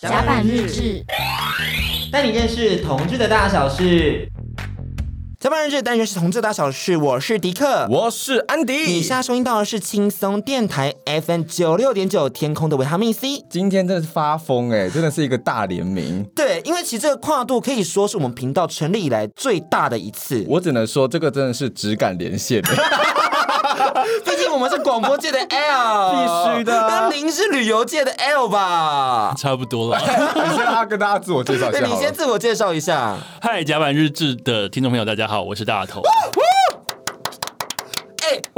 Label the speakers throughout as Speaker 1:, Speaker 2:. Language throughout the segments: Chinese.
Speaker 1: 甲板日志，
Speaker 2: 带你认识同志的大小事。
Speaker 3: 甲板日志，带你认识同志的大小事。我是迪克，
Speaker 4: 我是安迪。
Speaker 3: 以下收听到的是轻松电台 FM 九六点九天空的维他命 C。
Speaker 4: 今天真的是发疯哎，真的是一个大联名。
Speaker 3: 对，因为其实这个跨度可以说是我们频道成立以来最大的一次。
Speaker 4: 我只能说，这个真的是质感连线。
Speaker 3: 毕竟我们是广播界的 L，
Speaker 4: 必须的。
Speaker 3: 那您是旅游界的 L 吧？
Speaker 5: 差不多了。
Speaker 4: 你先要跟大家自我介绍一下。
Speaker 3: 那你先自我介绍一下。
Speaker 5: 嗨，甲板日志的听众朋友，大家好，我是大头。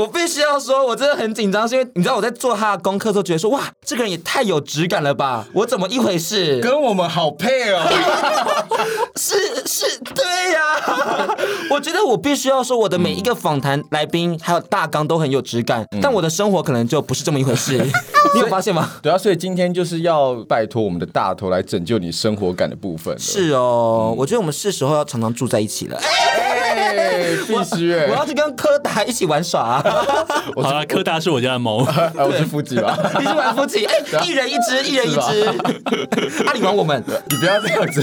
Speaker 3: 欸、我必须要说，我真的很紧张，是因为你知道我在做他的功课的时候，觉得说哇，这个人也太有质感了吧？我怎么一回事？
Speaker 4: 跟我们好配哦！
Speaker 3: 是是，对呀、啊。我觉得我必须要说，我的每一个访谈来宾还有大纲都很有质感，嗯、但我的生活可能就不是这么一回事。你有发现吗？
Speaker 4: 对啊，所以今天就是要拜托我们的大头来拯救你生活感的部分。
Speaker 3: 是哦，嗯、我觉得我们是时候要常常住在一起了。
Speaker 4: 欸、必须哎！
Speaker 3: 我要去跟柯达一起玩耍啊！
Speaker 5: 好了，柯大是我家的猫，
Speaker 4: 我是夫吉吧？
Speaker 3: 你是玩夫吉？哎，一人一只，一人一只。阿里玩我们，
Speaker 4: 你不要这样子。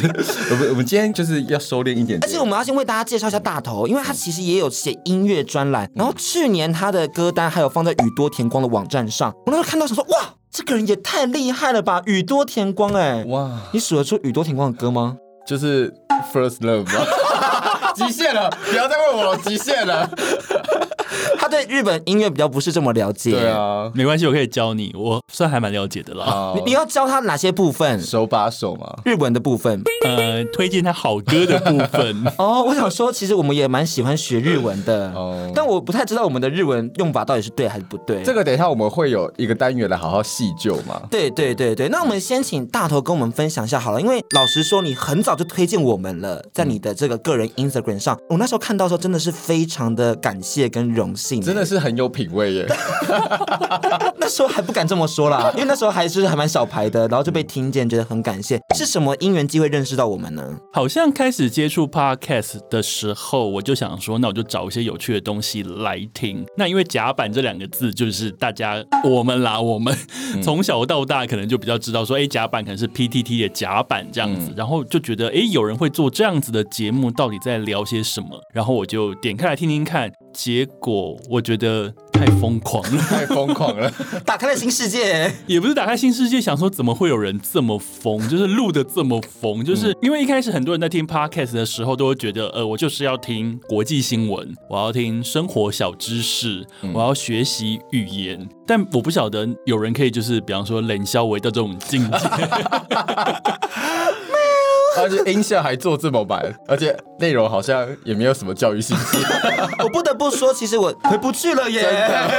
Speaker 4: 我们我们今天就是要收敛一点，点。
Speaker 3: 而且我们要先为大家介绍一下大头，因为他其实也有写音乐专栏，然后去年他的歌单还有放在宇多田光的网站上。我那时候看到想说，哇，这个人也太厉害了吧！宇多田光，哎，哇，你数得出宇多田光的歌吗？
Speaker 4: 就是 First Love 吗？极限了，不要再问我了，极限了。
Speaker 3: 他对日本音乐比较不是这么了解，
Speaker 4: 对啊，
Speaker 5: 没关系，我可以教你，我算还蛮了解的啦。
Speaker 4: 好
Speaker 3: 你你要教他哪些部分？
Speaker 4: 手把手吗？
Speaker 3: 日文的部分，
Speaker 5: 呃，推荐他好歌的部分。
Speaker 3: 哦，我想说，其实我们也蛮喜欢学日文的，哦，但我不太知道我们的日文用法到底是对还是不对。
Speaker 4: 这个等一下我们会有一个单元来好好细究嘛。
Speaker 3: 对对对对，那我们先请大头跟我们分享一下好了，因为老实说，你很早就推荐我们了，在你的这个个人 Instagram 上，我那时候看到的时候真的是非常的感谢跟荣幸，
Speaker 4: 真的是很有品味耶。
Speaker 3: 那时候还不敢这么说啦，因为那时候还是还蛮小牌的，然后就被听见，觉得很感谢。是什么因缘机会认识到我们呢？
Speaker 5: 好像开始接触 Podcast 的时候，我就想说，那我就找一些有趣的东西来听。那因为甲板这两个字，就是大家我们啦，我们从小到大可能就比较知道说，哎，甲板可能是 PTT 的甲板这样子，然后就觉得，哎，有人会做这样子的节目，到底在聊些什么？然后我就点开来听听看，结果我觉得。太疯狂了，
Speaker 4: 太疯狂了，
Speaker 3: 打开了新世界，
Speaker 5: 也不是打开新世界，想说怎么会有人这么疯，就是录的这么疯，就是因为一开始很多人在听 podcast 的时候都会觉得，呃，我就是要听国际新闻，我要听生活小知识，我要学习语言，但我不晓得有人可以就是比方说冷消维到这种境界。
Speaker 4: 而且音效还做这么满，而且内容好像也没有什么教育性质。
Speaker 3: 我不得不说，其实我回不去了耶。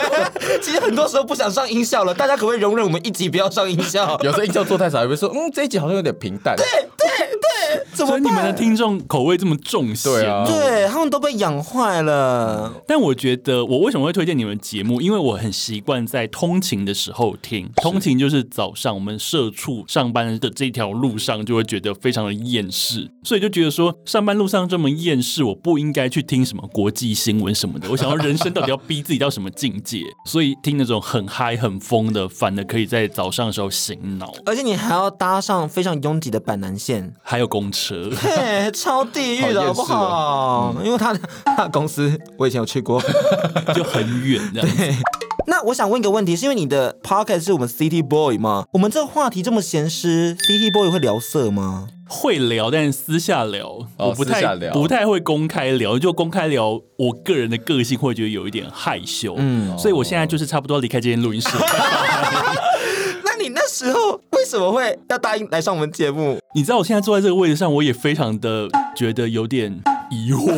Speaker 3: 其实很多时候不想上音效了，大家可不可以容忍我们一集不要上音效？
Speaker 4: 有时候音效做太少，也会说，嗯，这一集好像有点平淡。
Speaker 3: 对对对，怎么办？
Speaker 5: 所以你们的听众口味这么重咸？
Speaker 4: 对啊，
Speaker 3: 对他们都被养坏了。
Speaker 5: 但我觉得，我为什么会推荐你们节目？因为我很习惯在通勤的时候听。通勤就是早上我们社畜上班的这条路上，就会觉得非常的。厌世，所以就觉得说上班路上这么厌世，我不应该去听什么国际新闻什么的。我想要人生到底要逼自己到什么境界？所以听那种很嗨很疯的，反而可以在早上的时候醒脑。
Speaker 3: 而且你还要搭上非常拥挤的板南线，
Speaker 5: 还有公车，
Speaker 3: 嘿，超地狱的好不好？嗯、因为他的他的公司我以前有去过，
Speaker 5: 就很远这样。
Speaker 3: 对。那我想问一个问题，是因为你的 podcast 是我们 City Boy 吗？我们这个话题这么咸湿，City Boy 会聊色吗？
Speaker 5: 会聊，但是私下聊，
Speaker 4: 哦、
Speaker 5: 我不太不太会公开聊。就公开聊，我个人的个性会觉得有一点害羞，嗯，所以我现在就是差不多离开这间录音室。
Speaker 3: 那你那时候为什么会要答应来上我们节目？
Speaker 5: 你知道我现在坐在这个位置上，我也非常的觉得有点疑惑。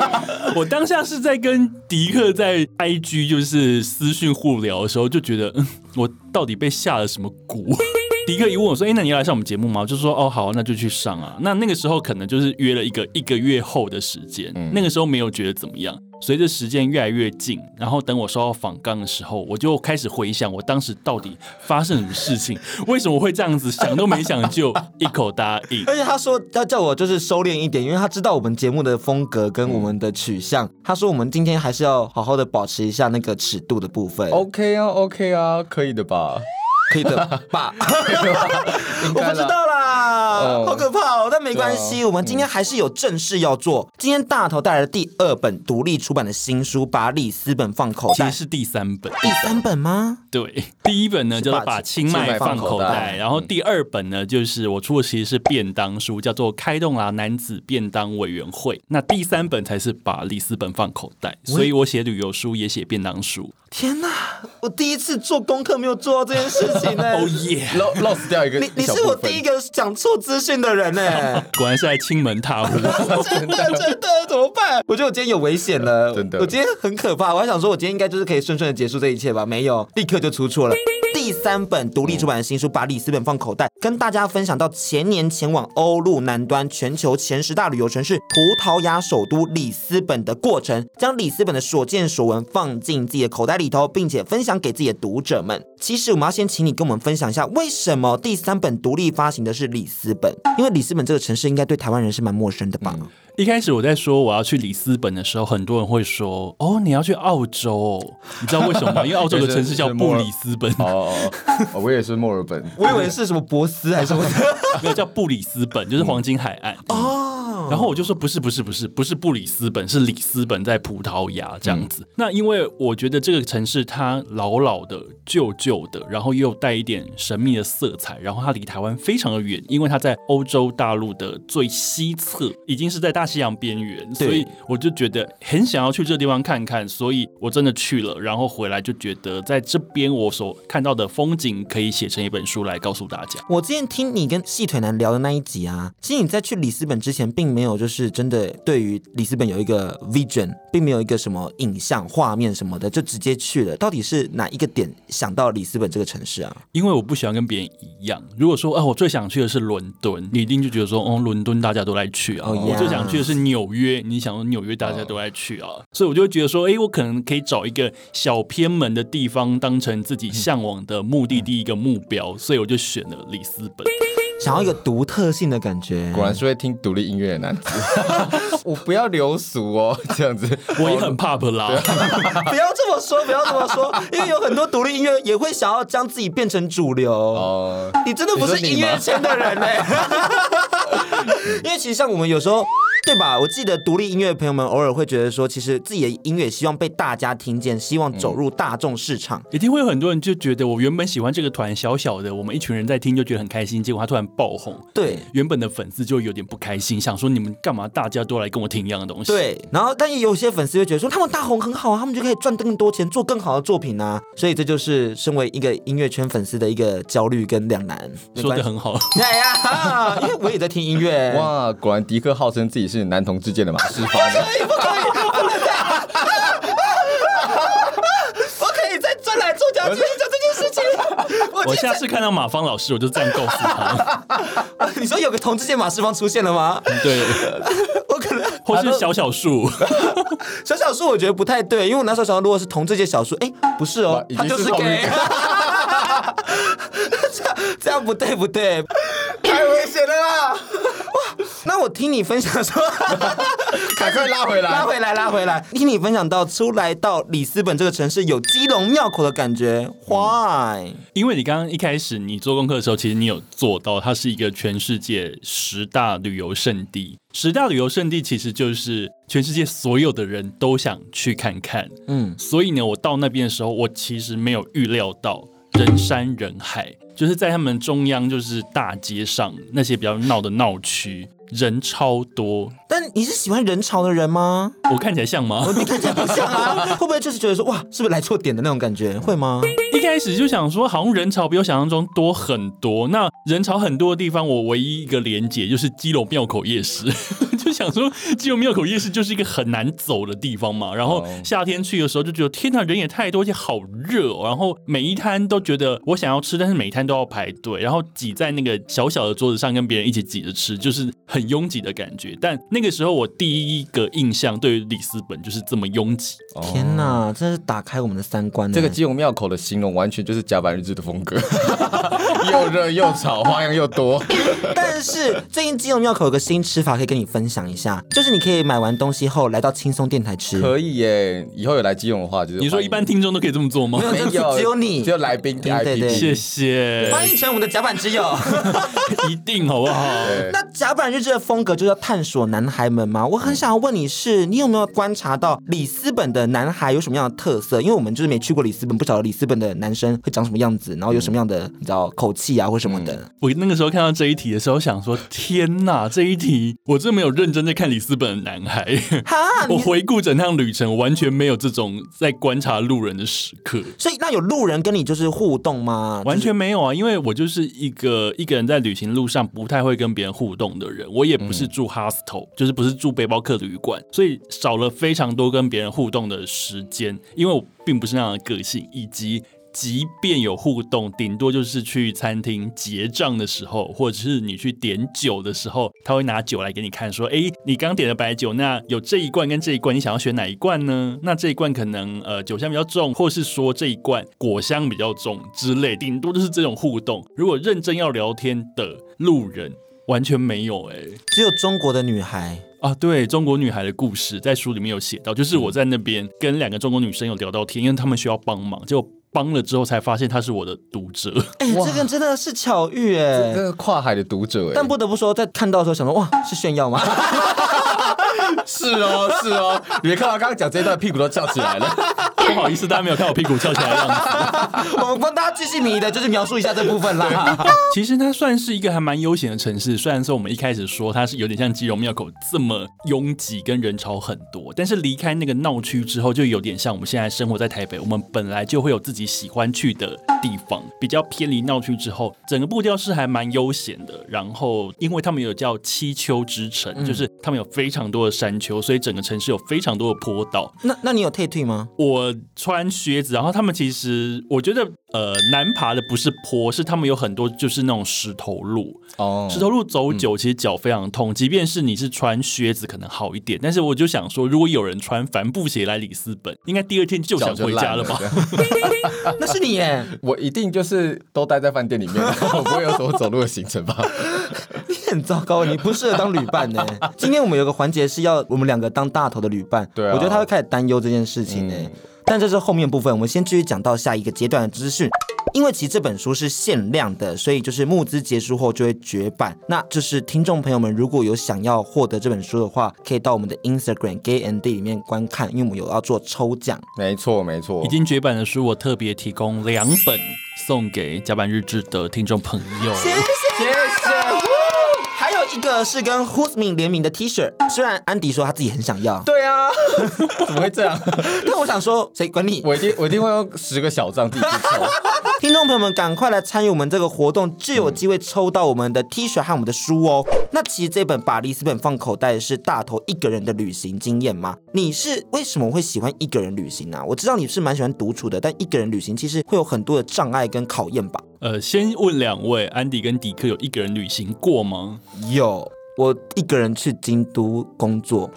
Speaker 5: 我当下是在跟迪克在 IG 就是私讯互聊的时候，就觉得，嗯，我到底被下了什么蛊？迪克一问我说：“哎，那你要来上我们节目吗？”我就说：“哦，好，那就去上啊。”那那个时候可能就是约了一个一个月后的时间，嗯、那个时候没有觉得怎么样。随着时间越来越近，然后等我收到访纲的时候，我就开始回想我当时到底发生什么事情，为什么会这样子想都没想就一口答应。
Speaker 3: 而且他说要叫我就是收敛一点，因为他知道我们节目的风格跟我们的取向。嗯、他说我们今天还是要好好的保持一下那个尺度的部分。
Speaker 4: OK 啊，OK 啊，可以的吧？
Speaker 3: 可以的吧？我不知道啦。
Speaker 4: 哦
Speaker 3: 好可怕哦！但没关
Speaker 4: 系，啊
Speaker 3: 我们今天还是有正事要做。今天大头带来的第二本独立出版的新书《把里斯本放口袋
Speaker 5: 其实》，是第三本。
Speaker 3: 第三本吗？
Speaker 5: 对，第一本呢叫做把清迈放口袋，然后第二本呢就是我出的其实是便当书，叫做开动啦男子便当委员会。那第三本才是把里斯本放口袋，所以我写旅游书也写便当书。
Speaker 3: 天哪！我第一次做功课没有做到这件事情呢。
Speaker 5: 哦耶
Speaker 4: ！lost 掉一个
Speaker 3: 你你是我第一个讲错资讯的人呢。
Speaker 5: 果然是来亲门踏户。
Speaker 3: 真的真的怎么办？我觉得我今天有危险了，
Speaker 4: 真的
Speaker 3: 我今天很可怕。我还想说，我今天应该就是可以顺顺的结束这一切吧？没有，立刻就出错了。第三本独立出版的新书《把里斯本放口袋》，跟大家分享到前年前往欧陆南端全球前十大旅游城市葡萄牙首都里斯本的过程，将里斯本的所见所闻放进自己的口袋里头，并且分享给自己的读者们。其实我们要先请你跟我们分享一下，为什么第三本独立发行的是里斯本？因为里斯本这个城市应该对台湾人是蛮陌生的吧？
Speaker 5: 一开始我在说我要去里斯本的时候，很多人会说：“哦，你要去澳洲哦？你知道为什么吗？因为澳洲的城市叫布里斯本，
Speaker 4: 哦哦，我也是墨尔本，
Speaker 3: 我以为是什么博斯还是什么
Speaker 5: 没有叫布里斯本，就是黄金海岸。
Speaker 3: 哦。
Speaker 5: 然后我就说不是不是不是不是布里斯本，是里斯本在葡萄牙这样子。嗯、那因为我觉得这个城市它老老的、旧旧的，然后又带一点神秘的色彩，然后它离台湾非常的远，因为它在欧洲大陆的最西侧，已经是在大西洋边缘，所以我就觉得很想要去这个地方看看，所以我真的去了，然后回来就觉得在这边我所看到的风景可以写成一本书来告诉大家。
Speaker 3: 我之前听你跟细腿男聊的那一集啊，其实你在去里斯本之前，并没有就是真的对于里斯本有一个 vision，并没有一个什么影像画面什么的，就直接去了。到底是哪一个点想到里斯本这个城市啊？
Speaker 5: 因为我不喜欢跟别人一样。如果说啊，我最想去的是伦敦，你一定就觉得说，哦，伦敦大家都来去啊。
Speaker 3: Oh,
Speaker 5: 我最想去的是纽约，你想说纽约大家都来去啊。所以我就会觉得说，哎，我可能可以找一个小偏门的地方当成自己向往的目的地一个目标，所以我就选了里斯本。
Speaker 3: 想要一个独特性的感觉，
Speaker 4: 果然是会听独立音乐的男子。我不要流俗哦，这样子
Speaker 5: 我也很 pop 啦。
Speaker 3: 不要这么说，不要这么说，因为有很多独立音乐也会想要将自己变成主流。哦，你真的不是音乐圈的人呢？因为其实像我们有时候。对吧？我记得独立音乐的朋友们偶尔会觉得说，其实自己的音乐希望被大家听见，希望走入大众市场。
Speaker 5: 一定会有很多人就觉得，我原本喜欢这个团小小的，我们一群人在听就觉得很开心，结果他突然爆红，
Speaker 3: 对，
Speaker 5: 原本的粉丝就有点不开心，想说你们干嘛大家都来跟我听一样的东西？
Speaker 3: 对，然后但也有些粉丝会觉得说，他们大红很好啊，他们就可以赚更多钱，做更好的作品啊。所以这就是身为一个音乐圈粉丝的一个焦虑跟两难。
Speaker 5: 说的很好，
Speaker 3: 哎 呀，因为我也在听音乐。
Speaker 4: 哇，果然迪克号称自己是男同志界的。马世芳，
Speaker 3: 不可以，不可以，不能这样！不可以再转来做讲继续讲这件事情。我，
Speaker 5: 我下次看到马芳老师，我就这样告诉他。
Speaker 3: 你说有个同志界马世芳出现了吗？
Speaker 5: 对，
Speaker 3: 我可能
Speaker 5: 或是小小树，
Speaker 3: 小小树我觉得不太对，因为我那时候想到，如果是同志界小树，哎，不是哦，他就是 gay。这样这样不对不对，太危险了啦！哇，那我听你分享说，
Speaker 4: 赶快拉回来，
Speaker 3: 拉回来，拉回来。听你分享到出来到里斯本这个城市有基隆庙口的感觉，Why？
Speaker 5: 因为你刚刚一开始你做功课的时候，其实你有做到，它是一个全世界十大旅游胜地。十大旅游胜地其实就是全世界所有的人都想去看看。嗯，所以呢，我到那边的时候，我其实没有预料到。人山人海，就是在他们中央，就是大街上那些比较闹的闹区，人超多。
Speaker 3: 但你是喜欢人潮的人吗？
Speaker 5: 我看起来像吗？
Speaker 3: 你看起来不像啊！会不会就是觉得说，哇，是不是来错点的那种感觉？会吗？
Speaker 5: 一开始就想说，好像人潮比我想象中多很多。那人潮很多的地方，我唯一一个连结就是基隆庙口夜市。就想说，基隆庙口夜市就是一个很难走的地方嘛。然后夏天去的时候就觉得，天呐，人也太多，而且好热哦。然后每一摊都觉得我想要吃，但是每一摊都要排队，然后挤在那个小小的桌子上跟别人一起挤着吃，就是很拥挤的感觉。但那个时候我第一个印象对于里斯本就是这么拥挤。
Speaker 3: 天呐，真是打开我们的三观。
Speaker 4: 这个基隆庙口的形容完全就是甲板日志的风格，又热又吵，花样又多。
Speaker 3: 但是最近基隆庙口有个新吃法可以跟你分享。享一下，就是你可以买完东西后来到轻松电台吃。
Speaker 4: 可以耶，以后有来基隆的话，就是
Speaker 5: 你说一般听众都可以这么做吗？
Speaker 3: 没有，只有你，
Speaker 4: 只有来宾
Speaker 3: 对对对，
Speaker 5: 谢谢，
Speaker 3: 欢迎成为我们的甲板之友，
Speaker 5: 一定好不好？
Speaker 3: 那甲板日志的风格就要探索男孩们吗？我很想要问你是，你有没有观察到里斯本的男孩有什么样的特色？因为我们就是没去过里斯本，不晓得里斯本的男生会长什么样子，然后有什么样的你知道口气啊或什么的。
Speaker 5: 嗯、我那个时候看到这一题的时候，想说天哪，这一题我真没有认真在看里斯本的男孩。我回顾整趟旅程，完全没有这种在观察路人的时刻。
Speaker 3: 所以那有路人跟你就是互动吗？
Speaker 5: 完全没有啊，因为我就是一个一个人在旅行路上不太会跟别人互动的人。我也不是住 hostel，、嗯、就是不是住背包客旅馆，所以少了非常多跟别人互动的时间。因为我并不是那样的个性，以及。即便有互动，顶多就是去餐厅结账的时候，或者是你去点酒的时候，他会拿酒来给你看，说：“哎，你刚点的白酒，那有这一罐跟这一罐，你想要选哪一罐呢？那这一罐可能呃酒香比较重，或是说这一罐果香比较重之类，顶多就是这种互动。如果认真要聊天的路人，完全没有哎，
Speaker 3: 只有中国的女孩
Speaker 5: 啊，对，中国女孩的故事在书里面有写到，就是我在那边跟两个中国女生有聊到天，因为她们需要帮忙，就。帮了之后才发现他是我的读者，
Speaker 3: 哎、欸，这个真的是巧遇哎，
Speaker 4: 这个跨海的读者哎，
Speaker 3: 但不得不说，在看到的时候想说，哇，是炫耀吗？
Speaker 4: 是哦，是哦，你没看到刚刚讲这一段屁股都翘起来了，
Speaker 5: 不好意思，大家没有看我屁股翘起来的样子。
Speaker 3: 我们帮大家继续迷的，就是描述一下这部分啦。
Speaker 5: 其实它算是一个还蛮悠闲的城市，虽然说我们一开始说它是有点像基隆庙口这么拥挤跟人潮很多，但是离开那个闹区之后，就有点像我们现在生活在台北，我们本来就会有自己喜欢去的地方，比较偏离闹区之后，整个步调是还蛮悠闲的。然后，因为他们有叫七丘之城，嗯、就是他们有非常多的山丘，所以整个城市有非常多的坡道。
Speaker 3: 那那你有退退吗？
Speaker 5: 我穿靴子，然后他们其实我觉得呃难爬的不是坡，是他们有很多就是那种石头路哦，石头路走久其实脚非常痛，嗯、即便是你是穿靴子可能好一点，但是我就想说，如果有人穿帆布鞋来里斯本，应该第二天就想回家了吧？
Speaker 3: 了 那是你耶，
Speaker 4: 我一定就是都待在饭店里面，我不会有什么走路的行程吧？
Speaker 3: 你很糟糕，你不适合当旅伴呢。今天我们有个环节是要我们两个当大头的旅伴，对、啊，我觉得他会开始担忧这件事情呢。嗯、但这是后面部分，我们先继续讲到下一个阶段的资讯。因为其实这本书是限量的，所以就是募资结束后就会绝版。那就是听众朋友们如果有想要获得这本书的话，可以到我们的 Instagram Gay and D 里面观看，因为我们有要做抽奖。
Speaker 4: 没错，没错。
Speaker 5: 已经绝版的书，我特别提供两本送给甲板日志的听众朋友。谢谢，
Speaker 3: 谢谢。一个是跟 Who's Me 联名的 T 恤，虽然安迪说他自己很想要，
Speaker 4: 对啊，怎么会这样？
Speaker 3: 但我想说，谁管你？
Speaker 4: 我一定我一定会用十个小账自己去抽。
Speaker 3: 听众朋友们，赶快来参与我们这个活动，就有机会抽到我们的 T 恤和我们的书哦。那其实这本把里斯本放口袋是大头一个人的旅行经验吗？你是为什么会喜欢一个人旅行呢、啊？我知道你是蛮喜欢独处的，但一个人旅行其实会有很多的障碍跟考验吧？
Speaker 5: 呃，先问两位，安迪跟迪克有一个人旅行过吗？
Speaker 3: 有，我一个人去京都工作，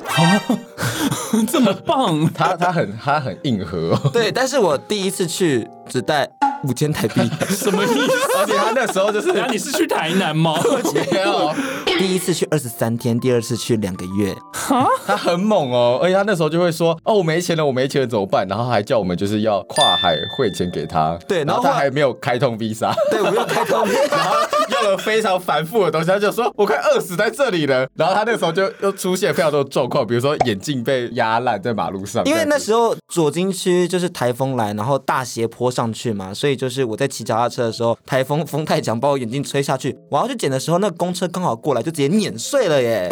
Speaker 5: 这么棒，
Speaker 4: 他他很他很硬核哦。
Speaker 3: 对，但是我第一次去只带五千台币，
Speaker 5: 什么意思？
Speaker 4: 而且他那时候就是，
Speaker 5: 你是去台南吗？
Speaker 3: 没有，第一次去二十三天，第二次去两个月，
Speaker 4: 哈，他很猛哦。而且他那时候就会说，哦，我没钱了，我没钱了怎么办？然后还叫我们就是要跨海汇钱给他，
Speaker 3: 对，
Speaker 4: 然后他还没有开通 Visa，
Speaker 3: 对，我没有开通 Visa，然后
Speaker 4: 用了非常繁复的东西，他就说我快饿死在这里了。然后他那个时候就又出现非常多的状况，比如说眼镜被压烂在马路上，
Speaker 3: 因为那时候左京区就是台风来，然后大斜坡上去嘛，所以。所以就是我在骑脚踏车的时候，台风风太强，把我眼镜吹下去。我要去捡的时候，那个公车刚好过来，就直接碾碎了耶！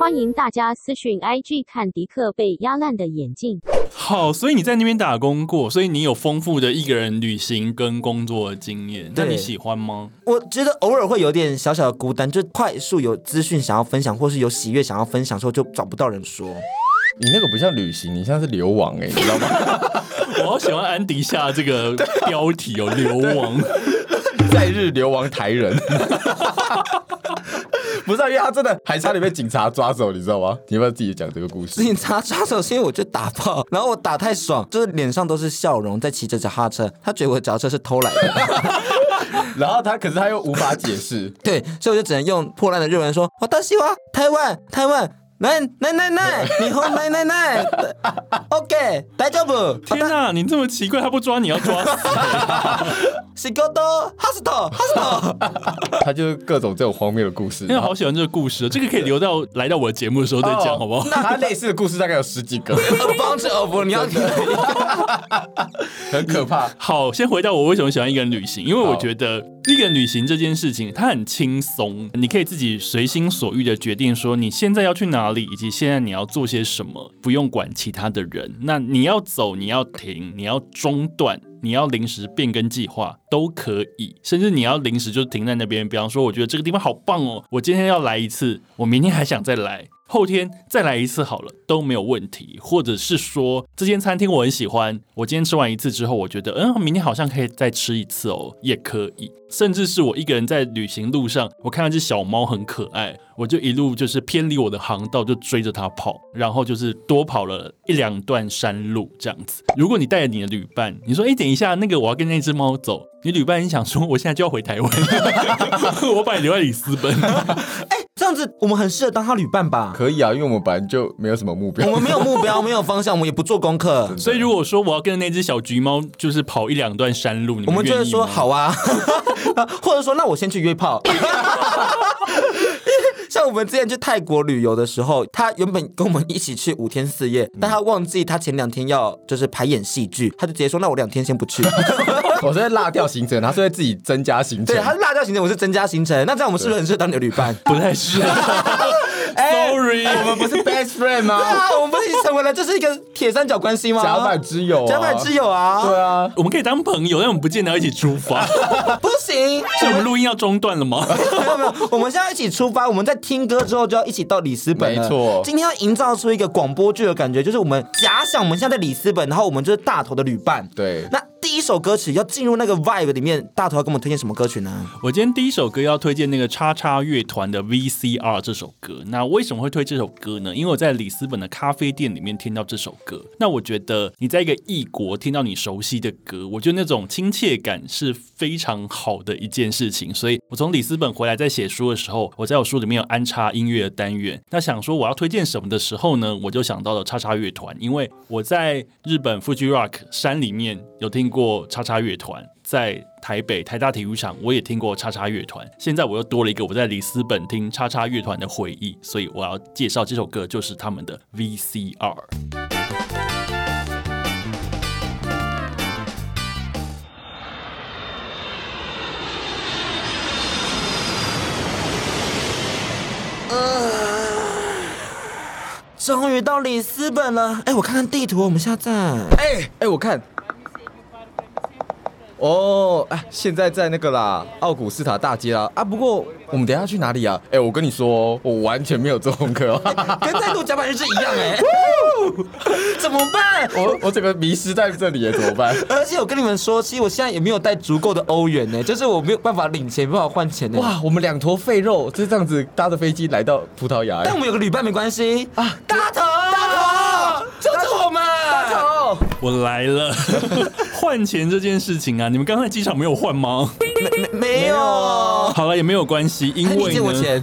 Speaker 1: 欢迎大家私讯 IG 看迪克被压烂的眼镜。
Speaker 5: 好，所以你在那边打工过，所以你有丰富的一个人旅行跟工作的经验。那你喜欢吗？
Speaker 3: 我觉得偶尔会有点小小的孤单，就快速有资讯想要分享，或是有喜悦想要分享的时候，就找不到人说。
Speaker 4: 你那个不像旅行，你像是流亡哎、欸，你知道吗？
Speaker 5: 我好喜欢安迪下这个标题哦，流亡，
Speaker 4: 在日流亡台人。不是、啊，因为他真的还差点被警察抓走，你知道吗？你要不要自己讲这个故事？
Speaker 3: 警察抓走是因为我就打炮，然后我打太爽，就是脸上都是笑容，在骑着脚踏车，他觉得我的脚踏车是偷来的，
Speaker 4: 然后他可是他又无法解释，
Speaker 3: 对，所以我就只能用破烂的日文说：“我大西瓜，台湾，台湾。”奶奶奶奶，你好奶奶奶，OK，大丈夫。
Speaker 5: 天哪，你这么奇怪，他不抓你要抓死。
Speaker 3: 西哥多，哈斯托，哈斯托。
Speaker 4: 他就是各种这种荒谬的故事。
Speaker 5: 因为好喜欢这个故事，这个可以留到来到我的节目的时候再讲，好不好？
Speaker 4: 那他类似的故事大概有十几个。
Speaker 3: A bunch of，你要听，
Speaker 4: 很可怕。
Speaker 5: 好，先回到我为什么喜欢一个人旅行，因为我觉得一个人旅行这件事情它很轻松，你可以自己随心所欲的决定说你现在要去哪里，以及现在你要做些什么，不用管其他的人。那你要走，你要停，你要中断。你要临时变更计划都可以，甚至你要临时就停在那边。比方说，我觉得这个地方好棒哦，我今天要来一次，我明天还想再来。后天再来一次好了，都没有问题。或者是说，这间餐厅我很喜欢，我今天吃完一次之后，我觉得嗯，明天好像可以再吃一次哦，也可以。甚至是我一个人在旅行路上，我看到只小猫很可爱，我就一路就是偏离我的航道，就追着它跑，然后就是多跑了一两段山路这样子。如果你带着你的旅伴，你说哎，等一下，那个我要跟那只猫走，你旅伴你想说我现在就要回台湾，我把你留在里斯本。
Speaker 3: 这样子我们很适合当他旅伴吧？
Speaker 4: 可以啊，因为我们本来就没有什么目标，
Speaker 3: 我们没有目标，没有方向，我们也不做功课。
Speaker 5: 所以如果说我要跟那只小橘猫，就是跑一两段山路，你们
Speaker 3: 我们就会说好啊，或者说那我先去约炮。像我们之前去泰国旅游的时候，他原本跟我们一起去五天四夜，但他忘记他前两天要就是排演戏剧，他就直接说那我两天先不去。
Speaker 4: 我是在落掉行程，他是会自己增加行程。
Speaker 3: 对，他是落掉行程，我是增加行程。那这样我们是不是很适合当你的旅伴？
Speaker 5: 不太适合。
Speaker 3: Sorry，我们不是 best friend 吗？对啊，我们不是已经成为了这是一个铁三角关系吗？
Speaker 4: 甲板之友，
Speaker 3: 甲板之友啊。
Speaker 4: 对啊，
Speaker 5: 我们可以当朋友，但我们不见得要一起出发。
Speaker 3: 不行，
Speaker 5: 是我们录音要中断了吗？
Speaker 3: 没有没有，我们现在一起出发。我们在听歌之后就要一起到里斯本了。
Speaker 4: 没错，
Speaker 3: 今天要营造出一个广播剧的感觉，就是我们假想我们现在在里斯本，然后我们就是大头的旅伴。
Speaker 4: 对，
Speaker 3: 那。第一首歌曲要进入那个 vibe 里面，大头要给我们推荐什么歌曲呢？
Speaker 5: 我今天第一首歌要推荐那个叉叉乐团的 VCR 这首歌。那为什么会推这首歌呢？因为我在里斯本的咖啡店里面听到这首歌。那我觉得你在一个异国听到你熟悉的歌，我觉得那种亲切感是非常好的一件事情。所以我从里斯本回来，在写书的时候，我在我书里面有安插音乐的单元。那想说我要推荐什么的时候呢，我就想到了叉叉乐团，因为我在日本 Fuji Rock 山里面有听过。叉叉乐团在台北台大体育场，我也听过叉叉乐团。现在我又多了一个我在里斯本听叉叉乐团的回忆，所以我要介绍这首歌，就是他们的 VCR。
Speaker 3: 呃，终于到里斯本了。哎，我看看地图，我们现在在。
Speaker 4: 哎哎，我看。哦，哎，现在在那个啦，奥古斯塔大街啦。啊，不过我们等一下去哪里啊？哎，我跟你说，我完全没有做功课，
Speaker 3: 跟在录甲板日志一样哎。怎么办？
Speaker 4: 我我整个迷失在这里，怎么办？
Speaker 3: 而且我跟你们说，其实我现在也没有带足够的欧元呢，就是我没有办法领钱，没办法换钱呢。
Speaker 4: 哇，我们两坨废肉就是这样子搭着飞机来到葡萄牙。
Speaker 3: 但我们有个旅伴没关系啊，大头，大头，救救我们！大头，
Speaker 5: 我来了。换钱这件事情啊，你们刚才机场没有换吗？
Speaker 3: 没没没有。
Speaker 5: 好了，也没有关系，因为呢，
Speaker 3: 借我钱。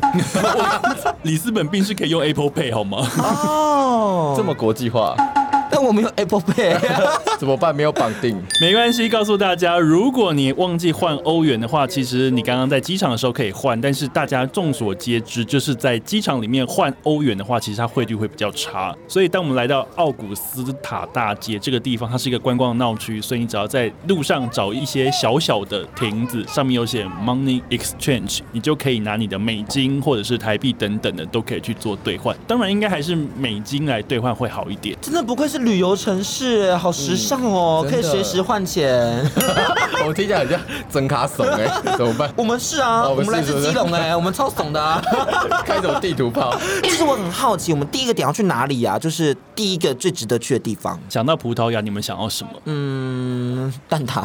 Speaker 5: 里斯本并是可以用 Apple Pay 好吗？
Speaker 3: 哦，
Speaker 4: 这么国际化。
Speaker 3: 但我没有 Apple Pay，
Speaker 4: 怎么办？没有绑定，
Speaker 5: 没关系。告诉大家，如果你忘记换欧元的话，其实你刚刚在机场的时候可以换。但是大家众所皆知，就是在机场里面换欧元的话，其实它汇率会比较差。所以当我们来到奥古斯塔大街这个地方，它是一个观光闹区，所以你只要在路上找一些小小的亭子，上面有写 Money Exchange，你就可以拿你的美金或者是台币等等的都可以去做兑换。当然，应该还是美金来兑换会好一点。
Speaker 3: 真的不愧是。旅游城市，好时尚哦，嗯、可以随时换钱。
Speaker 4: 我听起来好像真卡怂哎，怎么办？
Speaker 3: 我们是啊，哦、我，们是我们来自基隆哎，我们超怂的、啊。
Speaker 4: 开什么地图炮？
Speaker 3: 其实我很好奇，我们第一个点要去哪里呀、啊？就是第一个最值得去的地方。
Speaker 5: 想到葡萄牙，你们想要什么？
Speaker 3: 嗯，蛋挞。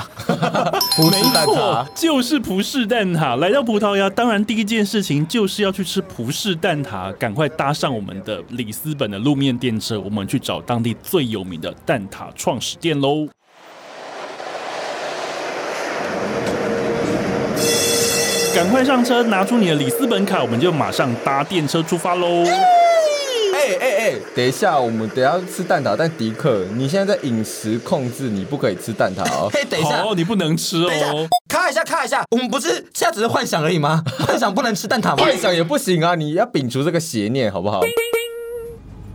Speaker 5: 葡式蛋挞就是葡式蛋挞。来到葡萄牙，当然第一件事情就是要去吃葡式蛋挞。赶快搭上我们的里斯本的路面电车，我们去找当地最有名的蛋挞创始店喽！赶快上车，拿出你的里斯本卡，我们就马上搭电车出发喽！
Speaker 3: 哎
Speaker 4: 哎哎哎，等一下，我们等一下吃蛋挞，但迪克，你现在在饮食控制，你不可以吃蛋挞哦。
Speaker 3: 嘿，等一下，
Speaker 5: 哦，你不能吃哦。，
Speaker 3: 卡一下，卡一下，我们不是现在只是幻想而已吗？幻想不能吃蛋挞吗？
Speaker 4: 幻想也不行啊，你要摒除这个邪念，好不好？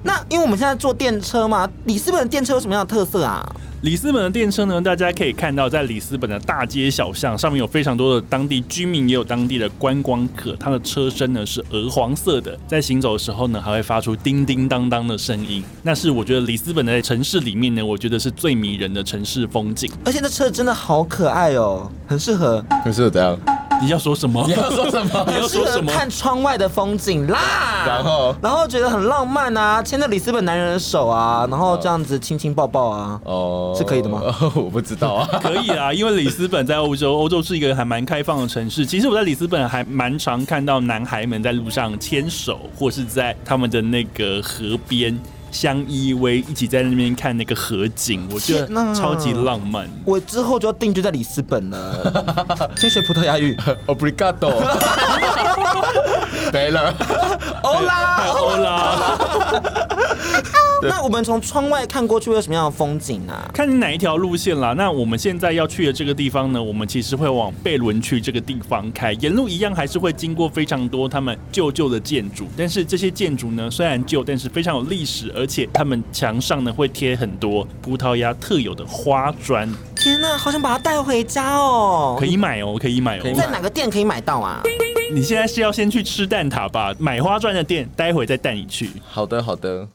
Speaker 3: 那因为我们现在坐电车嘛，里斯本的电车有什么样的特色啊？
Speaker 5: 里斯本的电车呢，大家可以看到，在里斯本的大街小巷上面有非常多的当地居民，也有当地的观光客。它的车身呢是鹅黄色的，在行走的时候呢，还会发出叮叮当当的声音。那是我觉得里斯本的城市里面呢，我觉得是最迷人的城市风景。
Speaker 3: 而且那车真的好可爱哦，很适合，
Speaker 4: 很适合怎样？
Speaker 5: 你要说什么？
Speaker 4: 你要说什么？
Speaker 5: 你要说什
Speaker 3: 么？看窗外的风景啦。
Speaker 4: 然后
Speaker 3: 然后觉得很浪漫啊，牵着里斯本男人的手啊，然后这样子亲亲抱抱啊。
Speaker 4: 哦，
Speaker 3: 是可以的吗？
Speaker 4: 我不知道啊。
Speaker 5: 可以啊，因为里斯本在欧洲，欧洲是一个还蛮开放的城市。其实我在里斯本还蛮常看到男孩们在路上牵手，或是在他们的那个河边相依偎，一起在那边看那个河景，我觉得超级浪漫。
Speaker 3: 我之后就要定居在里斯本了，先学葡萄牙语。
Speaker 4: Obrigado，没了。
Speaker 3: 欧啦，
Speaker 5: 欧啦，
Speaker 3: 那我们从窗外看过去会有什么样的风景啊？
Speaker 5: 看你哪一条路线啦。那我们现在要去的这个地方呢，我们其实会往贝伦区这个地方开，沿路一样还是会经过非常多他们旧旧的建筑，但是这些建筑呢虽然旧，但是非常有历史，而且他们墙上呢会贴很多葡萄牙特有的花砖，
Speaker 3: 天哪，好想把它带回家哦！
Speaker 5: 可以买哦，可以买哦。
Speaker 3: 在哪个店可以买到啊？
Speaker 5: 你现在是要先去吃蛋挞吧？买花砖的店，待会再带你去。
Speaker 4: 好的，好的。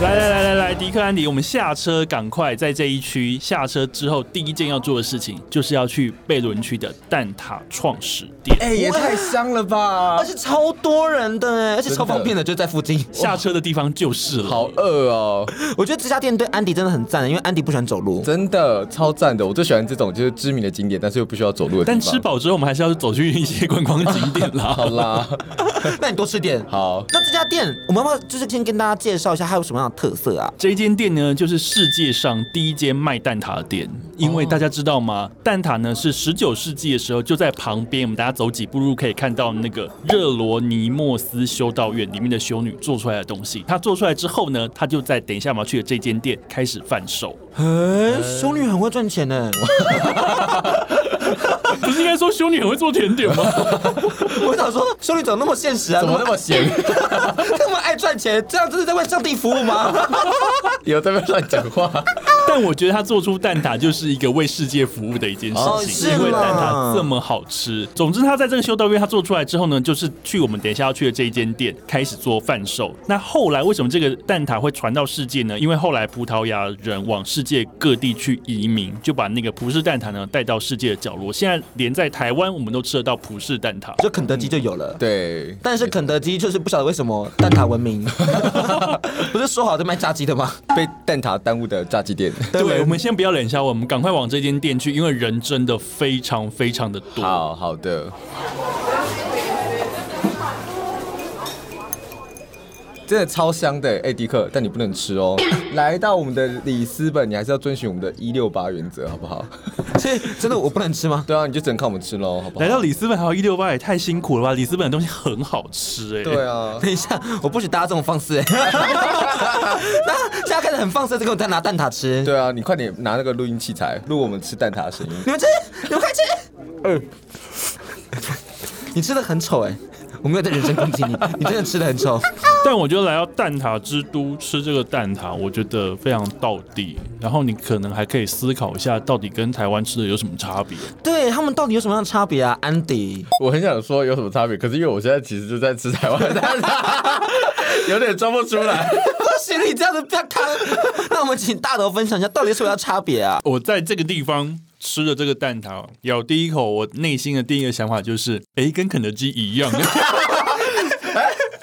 Speaker 5: 来来来来来，迪克安迪，我们下车，赶快在这一区下车之后，第一件要做的事情就是要去贝伦区的蛋挞创始店。
Speaker 4: 哎、也太香了吧
Speaker 3: 而！且超多人的哎，而且超方便的，就在附近。
Speaker 5: 下车的地方就是了。
Speaker 4: 好饿哦，
Speaker 3: 我觉得这家店对安迪真的很赞，因为安迪不喜欢走路。
Speaker 4: 真的超赞的。我最喜欢这种就是知名的景点，但是又不需要走路的地方。
Speaker 5: 但吃饱之后，我们还是要走去一些观光景点啦。
Speaker 4: 好啦，
Speaker 3: 那你多吃点。
Speaker 4: 好，
Speaker 3: 那这家店，我们要不要就是先跟大家介绍一下还有什么样的特色啊？
Speaker 5: 这间店呢，就是世界上第一间卖蛋挞的店。因为大家知道吗？蛋挞呢是十九世纪的时候就在旁边，我们大家走几步路可以看到那个热罗尼莫斯修道院里面的修女做出来的东西。她做出来之后呢，她就在等一下我们要去的这间店开始贩售。
Speaker 3: 哎，修女很会赚钱呢。
Speaker 5: 不是应该说修女很会做甜点吗？
Speaker 3: 我想说，修女怎么那么现实啊？
Speaker 4: 怎么那么闲？
Speaker 3: 那么爱赚钱？这样真的在为上帝服务吗？
Speaker 4: 有在那乱讲话。
Speaker 5: 但我觉得他做出蛋挞就是一个为世界服务的一件事
Speaker 3: 哦
Speaker 5: 情，
Speaker 3: 是
Speaker 5: 因为蛋挞这么好吃。总之，他在这个修道院他做出来之后呢，就是去我们等一下要去的这一间店开始做贩售。那后来为什么这个蛋挞会传到世界呢？因为后来葡萄牙人往世界各地去移民，就把那个葡式蛋挞呢带到世界的角落。现在连在台湾我们都吃得到葡式蛋挞。
Speaker 3: 就肯德基就有了。
Speaker 4: 对，
Speaker 3: 但是肯德基就是不晓得为什么蛋挞闻名，不是说好在卖炸鸡的吗？
Speaker 4: 被蛋挞耽误的炸鸡店。
Speaker 5: 对，我们先不要冷笑话，我们赶快往这间店去，因为人真的非常非常的多。
Speaker 4: 好好的。真的超香的，哎，迪克，但你不能吃哦。来到我们的里斯本，你还是要遵循我们的一六八原则，好不好？
Speaker 3: 所以真的我不能吃吗？
Speaker 4: 对啊，你就只能靠我们吃喽，好不好？
Speaker 5: 来到里斯本还有一六八也太辛苦了吧！里斯本的东西很好吃哎、
Speaker 4: 对啊，
Speaker 3: 等一下，我不许大家这种放肆哎。那现在开始很放肆，就给我再拿蛋挞吃。
Speaker 4: 对啊，你快点拿那个录音器材录我们吃蛋挞的声音。
Speaker 3: 你们吃，你们快吃。嗯，你吃的很丑哎，我没有在人身攻击你，你真的吃的很丑。
Speaker 5: 但我觉得来到蛋挞之都吃这个蛋挞，我觉得非常到底。然后你可能还可以思考一下，到底跟台湾吃的有什么差别？
Speaker 3: 对他们到底有什么样的差别啊？安迪，
Speaker 4: 我很想说有什么差别，可是因为我现在其实就在吃台湾的蛋挞，有点装不出来。
Speaker 3: 不行，你这样子不要看。那我们请大头分享一下，到底有什么样的差别啊？
Speaker 5: 我在这个地方吃了这个蛋挞，咬第一口，我内心的第一个想法就是，哎，跟肯德基一样。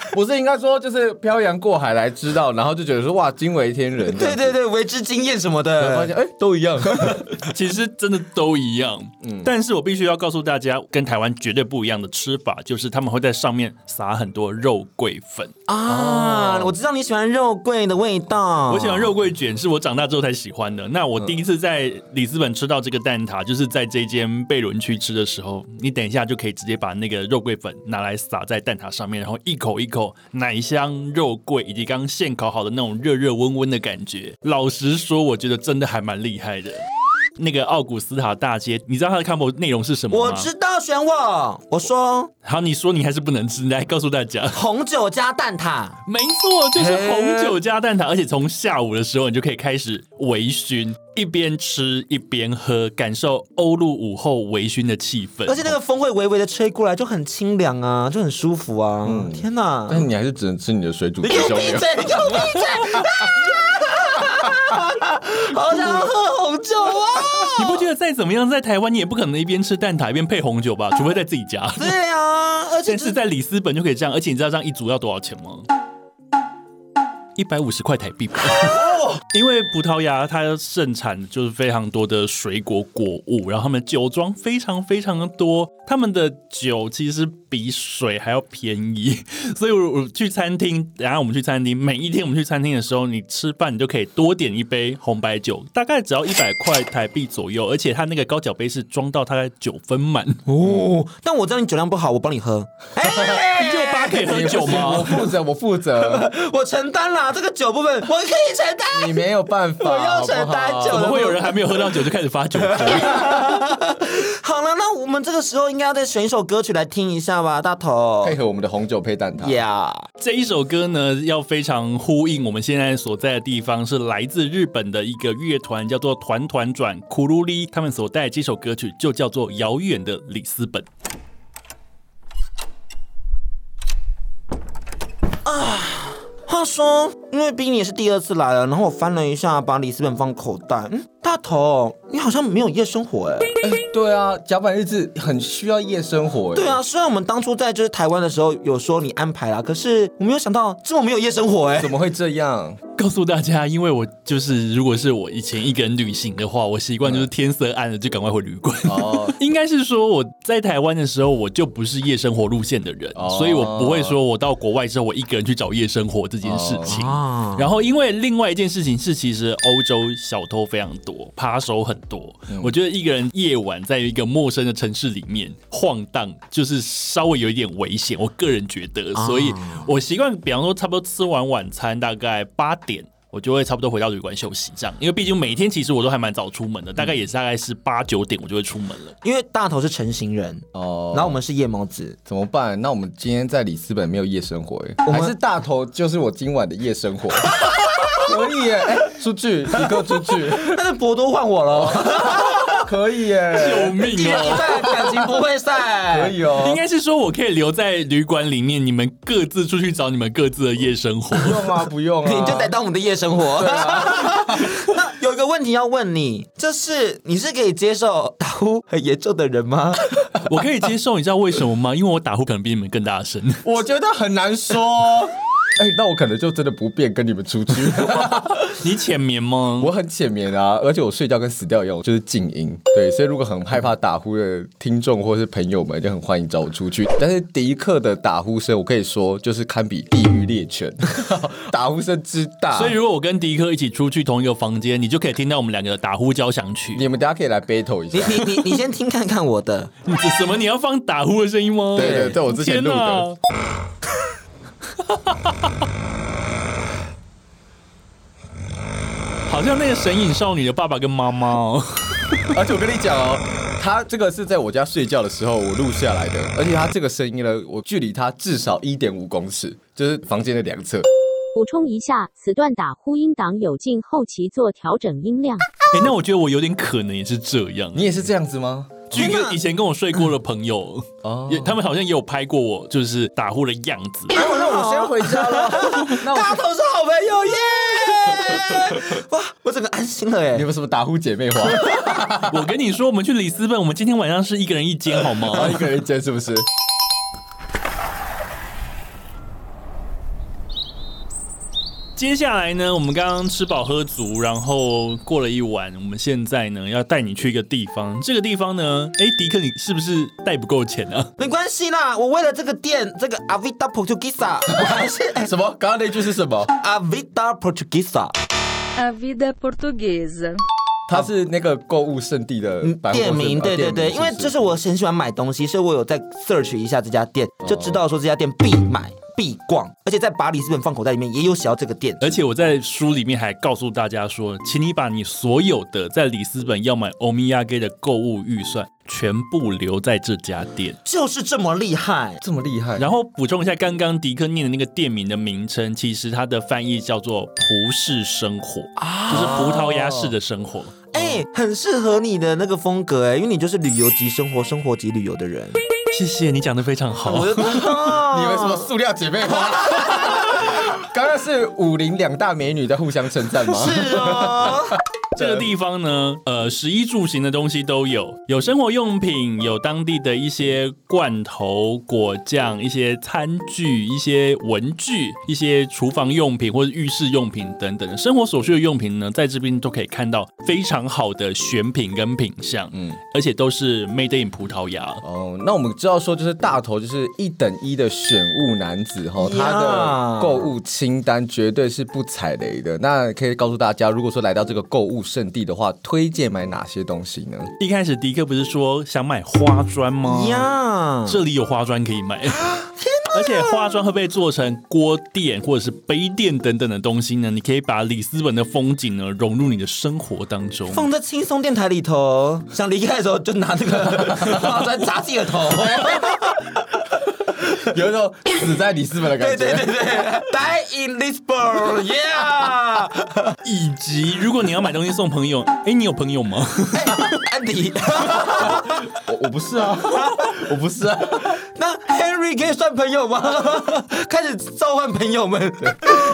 Speaker 4: 不是应该说就是漂洋过海来知道，然后就觉得说哇惊为天人。
Speaker 3: 对对对，为之惊艳什么的，
Speaker 4: 发现哎都一样。
Speaker 5: 其实真的都一样。嗯，但是我必须要告诉大家，跟台湾绝对不一样的吃法，就是他们会在上面撒很多肉桂粉
Speaker 3: 啊。我知道你喜欢肉桂的味道，
Speaker 5: 我喜欢肉桂卷，是我长大之后才喜欢的。那我第一次在里斯本吃到这个蛋挞，就是在这间贝伦区吃的时候，你等一下就可以直接把那个肉桂粉拿来撒在蛋挞上面，然后一口一口奶香肉桂以及刚刚现烤好的那种热热温温的感觉。老实说，我觉得真的还蛮厉害的。那个奥古斯塔大街，你知道它的 combo 内容是什么吗？
Speaker 3: 我知道，选我。我说，
Speaker 5: 好，你说你还是不能吃，你来告诉大家。
Speaker 3: 红酒加蛋挞，
Speaker 5: 没错，就是红酒加蛋挞，而且从下午的时候你就可以开始微醺，一边吃一边喝，感受欧陆午后微醺的气氛。
Speaker 3: 而且那个风会微微的吹过来，就很清凉啊，就很舒服啊。嗯、天哪！
Speaker 4: 但是你还是只能吃你的水煮鸡 胸肉。
Speaker 3: 好想喝红酒啊！
Speaker 5: 你不觉得再怎么样，在台湾你也不可能一边吃蛋挞一边配红酒吧？除非在自己家。
Speaker 3: 对啊，而且
Speaker 5: 是在里斯本就可以这样。而且你知道这样一组要多少钱吗？一百五十块台币吧。因为葡萄牙它盛产就是非常多的水果果物，然后他们酒庄非常非常的多，他们的酒其实比水还要便宜，所以我去餐厅，然后我们去餐厅，每一天我们去餐厅的时候，你吃饭你就可以多点一杯红白酒，大概只要一百块台币左右，而且它那个高脚杯是装到大概九分满
Speaker 3: 哦。但我知道你酒量不好，我帮你喝。
Speaker 5: 啤 可以喝酒吗？
Speaker 4: 我负责，我负责，
Speaker 3: 我承担啦，这个酒部分我可以承担。
Speaker 4: 你没有办法，
Speaker 3: 我要承担酒。
Speaker 5: 怎么会有人还没有喝到酒就开始发酒？
Speaker 3: 好了，那我们这个时候应该要再选一首歌曲来听一下吧，大头。
Speaker 4: 配合我们的红酒配蛋挞。
Speaker 3: 呀
Speaker 5: ，Yeah. 这一首歌呢，要非常呼应我们现在所在的地方，是来自日本的一个乐团，叫做团团转库鲁里，他们所带这首歌曲就叫做《遥远的里斯本》
Speaker 3: 啊。话说，因为冰你也是第二次来了，然后我翻了一下，把里斯本放口袋。嗯，大头，你好像没有夜生活哎。
Speaker 4: 哎，对啊，甲板日志很需要夜生活哎。
Speaker 3: 对啊，虽然我们当初在就是台湾的时候有说你安排啦，可是我没有想到这么没有夜生活哎。
Speaker 4: 怎么会这样？
Speaker 5: 告诉大家，因为我就是，如果是我以前一个人旅行的话，我习惯就是天色暗了就赶快回旅馆。哦，应该是说我在台湾的时候，我就不是夜生活路线的人，哦、所以我不会说我到国外之后，我一个人去找夜生活这件事情。哦、然后，因为另外一件事情是，其实欧洲小偷非常多，扒手很多，嗯、我觉得一个人夜晚在一个陌生的城市里面晃荡，就是稍微有一点危险。我个人觉得，所以我习惯，比方说差不多吃完晚餐，大概八点。我就会差不多回到旅馆休息，这样，因为毕竟每天其实我都还蛮早出门的，大概也是大概是八九点我就会出门了。
Speaker 3: 因为大头是成型人哦，然后我们是夜猫子，
Speaker 4: 怎么办？那我们今天在里斯本没有夜生活耶，我们还是大头就是我今晚的夜生活，可以耶！哎，出去，一个出去，
Speaker 3: 但是博多换我了。
Speaker 4: 可以耶，
Speaker 5: 救命啊！
Speaker 3: 感情不会散，
Speaker 4: 可以哦。
Speaker 5: 应该是说我可以留在旅馆里面，你们各自出去找你们各自的夜生活。
Speaker 4: 不用啊，不用啊，
Speaker 3: 你就得当我们的夜生活。啊。那有一个问题要问你，就是你是可以接受打呼很严重的人吗？
Speaker 5: 我可以接受，你知道为什么吗？因为我打呼可能比你们更大声。
Speaker 4: 我觉得很难说。哎、欸，那我可能就真的不便跟你们出去。
Speaker 5: 你浅眠吗？
Speaker 4: 我很浅眠啊，而且我睡觉跟死掉一样，我就是静音。对，所以如果很害怕打呼的听众或是朋友们，就很欢迎找我出去。但是迪克的打呼声，我可以说就是堪比地狱猎犬，打呼声之大。
Speaker 5: 所以如果我跟迪克一起出去同一个房间，你就可以听到我们两个的打呼交响曲。
Speaker 4: 你们等下可以来 battle 一下。
Speaker 3: 你你你你先听看看我的，
Speaker 5: 什么？你要放打呼的声音吗？
Speaker 4: 对对，在我之前录的。哪
Speaker 5: 好像那个神隐少女的爸爸跟妈妈哦，
Speaker 4: 而且我跟你讲哦，他这个是在我家睡觉的时候我录下来的，而且他这个声音呢，我距离他至少一点五公尺，就是房间的两侧。
Speaker 1: 补充一下，此段打呼音档有进后期做调整音量。
Speaker 5: 哎，那我觉得我有点可能也是这样，
Speaker 4: 你也是这样子吗？
Speaker 5: 举个以前跟我睡过的朋友，哦，他们好像也有拍过我，就是打呼的样子。
Speaker 3: 那我我先回家了，大头是好朋友耶！哇，我整个安心了哎。
Speaker 4: 你们什么打呼姐妹花？
Speaker 5: 我跟你说，我们去里斯本，我们今天晚上是一个人一间，好吗？
Speaker 4: 一个人一间是不是？
Speaker 5: 接下来呢，我们刚刚吃饱喝足，然后过了一晚，我们现在呢要带你去一个地方。这个地方呢，哎，迪克，你是不是带不够钱啊？
Speaker 3: 没关系啦，我为了这个店，这个 A Vida Portuguesa，我还是
Speaker 4: 什么？刚刚那句是什么
Speaker 3: ？A Vida Portuguesa。
Speaker 6: A Vida Portuguesa。
Speaker 4: 它是那个购物圣地的
Speaker 3: 店名，对对对，因为就是我很喜欢买东西，所以我有在 search 一下这家店，就知道说这家店必买。必逛，而且在把里斯本放口袋里面也有写到这个店。
Speaker 5: 而且我在书里面还告诉大家说，请你把你所有的在里斯本要买欧米亚给的购物预算全部留在这家店，
Speaker 3: 就是这么厉害，
Speaker 4: 这么厉害。
Speaker 5: 然后补充一下，刚刚迪克念的那个店名的名称，其实它的翻译叫做葡式生活，啊、就是葡萄牙式的生活。
Speaker 3: 哎、欸，很适合你的那个风格哎，因为你就是旅游级生活、生活级旅游的人。
Speaker 5: 谢谢你讲的非常好。
Speaker 3: 我
Speaker 4: 你们什么塑料姐妹花？刚刚是武林两大美女在互相称赞吗？
Speaker 3: 是哦。
Speaker 5: 这个地方呢，呃，食衣住行的东西都有，有生活用品，有当地的一些罐头、果酱、一些餐具、一些文具、一些厨房用品或者浴室用品等等，生活所需的用品呢，在这边都可以看到非常好的选品跟品相，嗯，而且都是 Made in 葡萄牙。
Speaker 4: 哦，那我们知道说，就是大头就是一等一的选物男子哈，他的购物清单绝对是不踩雷的。那可以告诉大家，如果说来到这个购物圣地的话，推荐买哪些东西呢？
Speaker 5: 一开始迪克不是说想买花砖吗？
Speaker 3: 呀，
Speaker 5: 这里有花砖可以买。天哪！而且花砖会被做成锅垫或者是杯垫等等的东西呢？你可以把里斯本的风景呢融入你的生活当中，
Speaker 3: 放在轻松电台里头。想离开的时候就拿那个花砖砸自己的头。
Speaker 4: 有一种死在里斯本的感觉。
Speaker 3: 对对对对，Die in Lisbon，yeah。
Speaker 5: 以及如果你要买东西送朋友，哎，你有朋友吗？
Speaker 3: 安迪，
Speaker 4: 我我不是啊，我不是啊。
Speaker 3: 那 Henry 可以算朋友吗？开始召唤朋友们。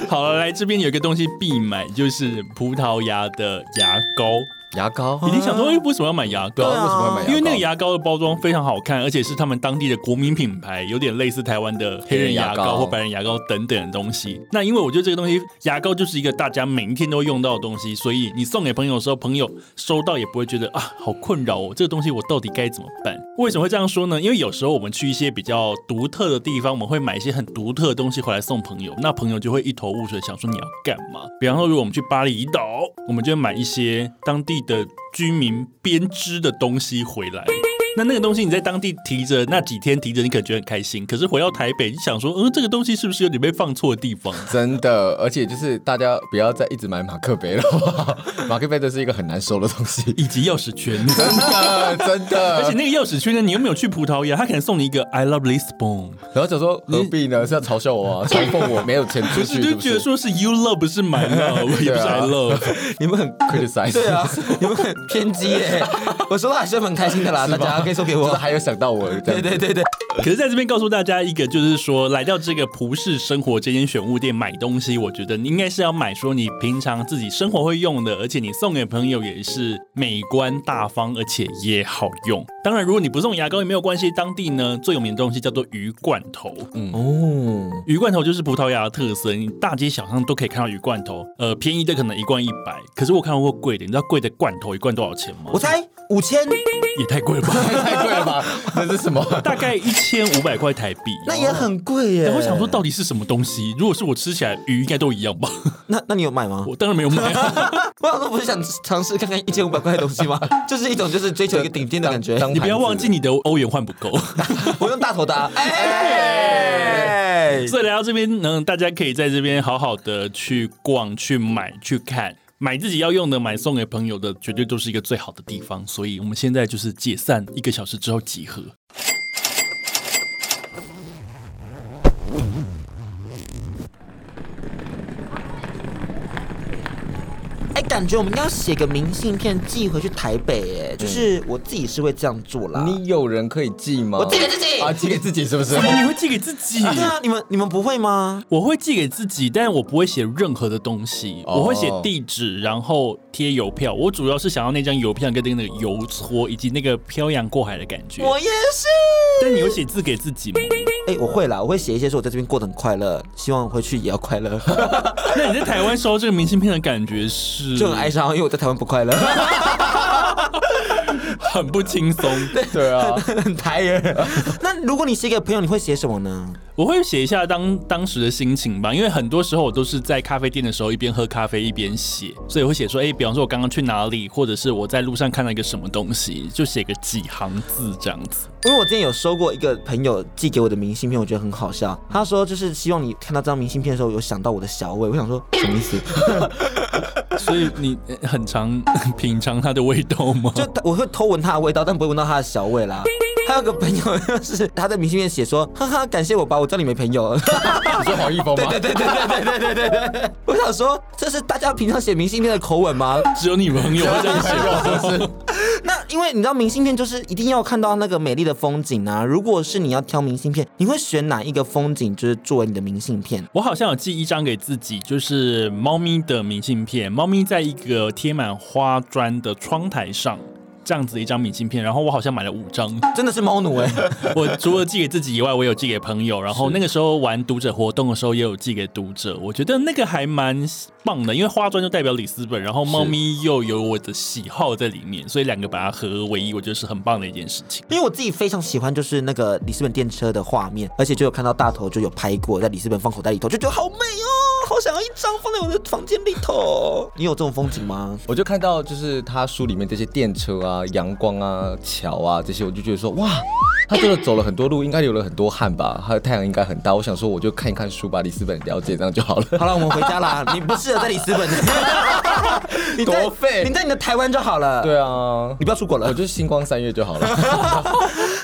Speaker 5: 好了，来这边有一个东西必买，就是葡萄牙的牙膏。
Speaker 4: 牙膏，
Speaker 5: 你想说，为什么要买牙膏？
Speaker 4: 为什么要买牙膏？
Speaker 5: 因为那个牙膏的包装非常好看，而且是他们当地的国民品牌，有点类似台湾的黑人牙膏或白人牙膏等等的东西。那因为我觉得这个东西，牙膏就是一个大家每一天都会用到的东西，所以你送给朋友的时候，朋友收到也不会觉得啊，好困扰哦，这个东西我到底该怎么办？为什么会这样说呢？因为有时候我们去一些比较独特的地方，我们会买一些很独特的东西回来送朋友，那朋友就会一头雾水，想说你要干嘛？比方说，如果我们去巴厘岛，我们就买一些当地的居民编织的东西回来。那那个东西你在当地提着那几天提着，你可能觉得很开心。可是回到台北，你想说，嗯，这个东西是不是有点被放错的地方？
Speaker 4: 真的，而且就是大家不要再一直买马克杯了，马克杯这是一个很难收的东西，
Speaker 5: 以及钥匙圈，
Speaker 4: 真的真的。
Speaker 5: 而且那个钥匙圈呢，你有没有去葡萄牙？他可能送你一个 I love Lisbon，
Speaker 4: 然后就说何必呢？是要嘲笑我啊？嘲讽我没有钱出去？
Speaker 5: 就觉得说是 You love 不是 My love，也不是 I love，
Speaker 3: 你们很
Speaker 4: criticize，
Speaker 3: 对啊，你们很偏激耶。我说的还是很开心的啦，大家可以送给我，
Speaker 4: 还有。想到我，
Speaker 3: 对对对对。
Speaker 5: 可是在这边告诉大家一个，就是说来到这个葡式生活这间选物店买东西，我觉得你应该是要买说你平常自己生活会用的，而且你送给朋友也是美观大方，而且也好用。当然，如果你不送牙膏也没有关系。当地呢最有名的东西叫做鱼罐头，嗯哦，鱼罐头就是葡萄牙的特色，你大街小巷都可以看到鱼罐头。呃，便宜的可能一罐一百，可是我看到过贵的，你知道贵的罐头一罐多少钱吗？
Speaker 3: 我猜五千，
Speaker 5: 也太贵了吧，
Speaker 4: 太贵了吧。那是什么？
Speaker 5: 大概一千五百块台币，
Speaker 3: 那也很贵耶。
Speaker 5: 我想说，到底是什么东西？如果是我吃起来，鱼应该都一样吧？
Speaker 3: 那那你有买吗？
Speaker 5: 我当然没有买。
Speaker 3: 我想说，不是想尝试看看一千五百块的东西吗？就是一种就是追求一个顶尖的感觉。
Speaker 5: 你不要忘记你的欧元换不够。
Speaker 3: 我用大头的。哎，
Speaker 5: 所以来到这边呢，大家可以在这边好好的去逛、去买、去看。买自己要用的，买送给朋友的，绝对都是一个最好的地方。所以，我们现在就是解散，一个小时之后集合。
Speaker 3: 感觉我们应该要写个明信片寄回去台北，哎，就是我自己是会这样做啦。
Speaker 4: 你有人可以寄吗？
Speaker 3: 我寄给自己
Speaker 4: 啊，寄给自己是不是？
Speaker 5: 你会寄给自己？
Speaker 3: 对啊，你们你们不会吗？
Speaker 5: 我会寄给自己，但是我不会写任何的东西，
Speaker 4: 哦
Speaker 5: 我会写地址，然后贴邮票。我主要是想要那张邮票跟那个邮戳，以及那个漂洋过海的感觉。
Speaker 3: 我也是。
Speaker 5: 但你有写字给自己吗？
Speaker 3: 哎，我会啦，我会写一些说我在这边过得很快乐，希望回去也要快乐。
Speaker 5: 那你在台湾收到这个明信片的感觉是？
Speaker 3: 就很哀伤，因为我在台湾不快乐，
Speaker 5: 很不轻松。
Speaker 4: 对啊，
Speaker 3: 很台人。那如果你写给朋友，你会写什么呢？
Speaker 5: 我会写一下当当时的心情吧，因为很多时候我都是在咖啡店的时候一边喝咖啡一边写，所以我会写说，哎、欸，比方说我刚刚去哪里，或者是我在路上看到一个什么东西，就写个几行字这样子。
Speaker 3: 因为我之前有收过一个朋友寄给我的明信片，我觉得很好笑。他说就是希望你看到这张明信片的时候有想到我的小魏。我想说什么意思？
Speaker 5: 所以你很常品尝它的味道吗？
Speaker 3: 就我会偷闻它的味道，但不会闻到它的小味啦。还有个朋友就是他在明信片写说，哈哈，感谢我吧，我知道你没朋友。
Speaker 4: 你说黄一峰吗？
Speaker 3: 对对对对对对对对对对。我想说，这是大家平常写明信片的口吻吗？
Speaker 5: 只有你朋友会这样写？
Speaker 3: 那因为你知道明信片就是一定要看到那个美丽的风景啊。如果是你要挑明信片，你会选哪一个风景就是作为你的明信片？
Speaker 5: 我好像有寄一张给自己，就是猫咪的明信片，猫咪在一个贴满花砖的窗台上。这样子一张明信片，然后我好像买了五张，
Speaker 3: 真的是猫奴哎！
Speaker 5: 我除了寄给自己以外，我有寄给朋友，然后那个时候玩读者活动的时候也有寄给读者。我觉得那个还蛮棒的，因为花砖就代表里斯本，然后猫咪又有我的喜好在里面，所以两个把它合而为一，我觉得是很棒的一件事情。
Speaker 3: 因为我自己非常喜欢就是那个里斯本电车的画面，而且就有看到大头就有拍过在里斯本放口袋里头，就觉得好美哦，好想要一张放在我的房间里头。你有这种风景吗？
Speaker 4: 我就看到就是他书里面这些电车啊。啊，阳光啊，桥啊，这些我就觉得说，哇，他真的走了很多路，应该流了很多汗吧？他的太阳应该很大。我想说，我就看一看书，吧里斯本了解，这样就好了。
Speaker 3: 好了，我们回家啦。你不适合在里斯本，你
Speaker 4: 多废，
Speaker 3: 你在你的台湾就好了。
Speaker 4: 对啊，
Speaker 3: 你不要出国了，
Speaker 4: 我就星光三月就好了。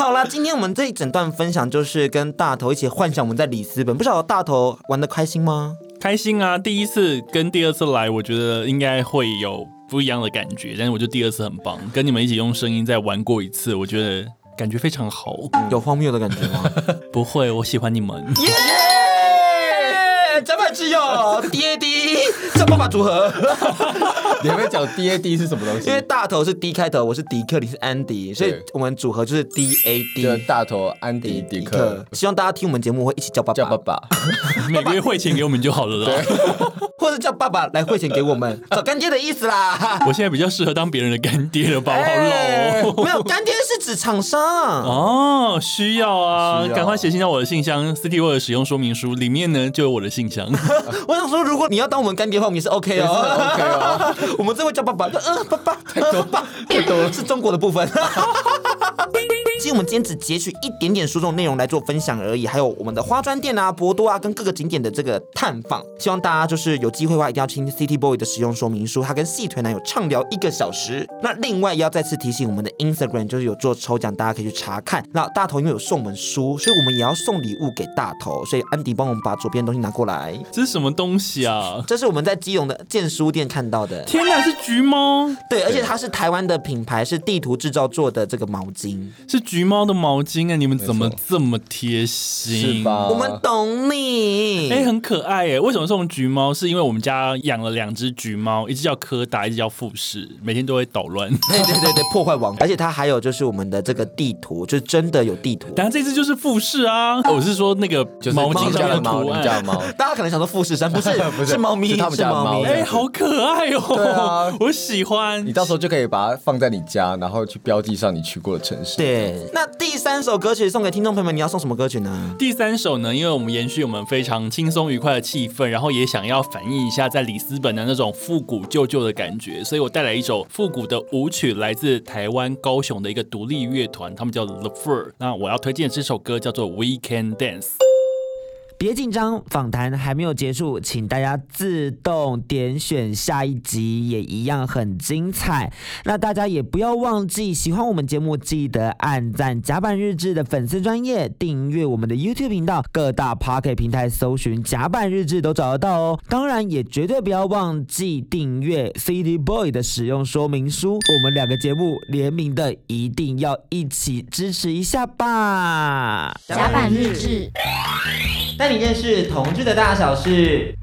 Speaker 3: 好啦，今天我们这一整段分享就是跟大头一起幻想我们在里斯本，不晓得大头玩的开心吗？
Speaker 5: 开心啊！第一次跟第二次来，我觉得应该会有不一样的感觉，但是我觉得第二次很棒，跟你们一起用声音再玩过一次，我觉得感觉非常好。
Speaker 3: 有荒谬的感觉吗？
Speaker 5: 不会，我喜欢你们。
Speaker 3: 耶！甲板之友，D A D 叫爸爸组合。
Speaker 4: 你有没有讲 D A D 是什么东西？
Speaker 3: 因为大头是 D 开头，我是迪克，你是安迪，所以我们组合就是 D A D。
Speaker 4: 就大头安迪迪克。
Speaker 3: 希望大家听我们节目会一起叫爸爸。
Speaker 4: 叫爸爸，
Speaker 5: 每个月汇钱给我们就好了啦。
Speaker 3: 或者叫爸爸来汇钱给我们，找干爹的意思啦。
Speaker 5: 我现在比较适合当别人的干爹了吧？我好老哦。
Speaker 3: 没有，干爹是指厂商
Speaker 5: 哦，需要啊，赶快写信到我的信箱 City World 使用说明书里面呢就有我的信箱。
Speaker 3: 我想说，如果你要当我们干爹的话，我们也是 OK 哦
Speaker 4: ，OK 哦。
Speaker 3: 我们这会叫爸爸，嗯，爸爸，爸爸，太多了，是中国的部分。其实我们今天只截取一点点书中内容来做分享而已，还有我们的花砖店啊、博多啊，跟各个景点的这个探访。希望大家就是有机会的话，一定要听 City Boy 的使用说明书，他跟细腿男友畅聊一个小时。那另外也要再次提醒我们的 Instagram，就是有做抽奖，大家可以去查看。那大头因为有送我们书，所以我们也要送礼物给大头。所以安迪帮我们把左边的东西拿过来。
Speaker 5: 这是什么东西啊？
Speaker 3: 这是我们在基隆的建书店看到的。
Speaker 5: 天哪，是橘猫？
Speaker 3: 对，而且它是台湾的品牌，是地图制造做的这个毛巾，
Speaker 5: 是橘猫的毛巾。啊！你们怎么这么贴心？
Speaker 4: 是吧？
Speaker 3: 我们懂你。
Speaker 5: 哎、欸，很可爱哎！为什么送橘猫？是因为我们家养了两只橘猫，一只叫柯达，一只叫富士，每天都会捣乱。
Speaker 3: 对对对对，破坏网。而且它还有就是我们的这个地图，就是真的有地图。
Speaker 5: 当然这只就是富士啊！我是说那个毛巾上的图案。
Speaker 3: 大家可能想说富士山，不是 不是猫咪，是他们家猫咪。
Speaker 5: 哎、欸，好可爱哦！对啊，我喜欢。
Speaker 4: 你到时候就可以把它放在你家，然后去标记上你去过的城市。
Speaker 3: 对，那第三。首歌曲送给听众朋友们，你要送什么歌曲呢？
Speaker 5: 第三首呢，因为我们延续我们非常轻松愉快的气氛，然后也想要反映一下在里斯本的那种复古旧旧的感觉，所以我带来一首复古的舞曲，来自台湾高雄的一个独立乐团，他们叫 The Fur。那我要推荐这首歌叫做《We Can Dance》。
Speaker 3: 别紧张，访谈还没有结束，请大家自动点选下一集，也一样很精彩。那大家也不要忘记，喜欢我们节目，记得按赞甲板日志的粉丝专业，订阅我们的 YouTube 频道，各大 Pocket 平台搜寻甲板日志都找得到哦。当然，也绝对不要忘记订阅 City Boy 的使用说明书，我们两个节目联名的，一定要一起支持一下吧。
Speaker 2: 甲板日
Speaker 7: 志。一件事铜制的大小是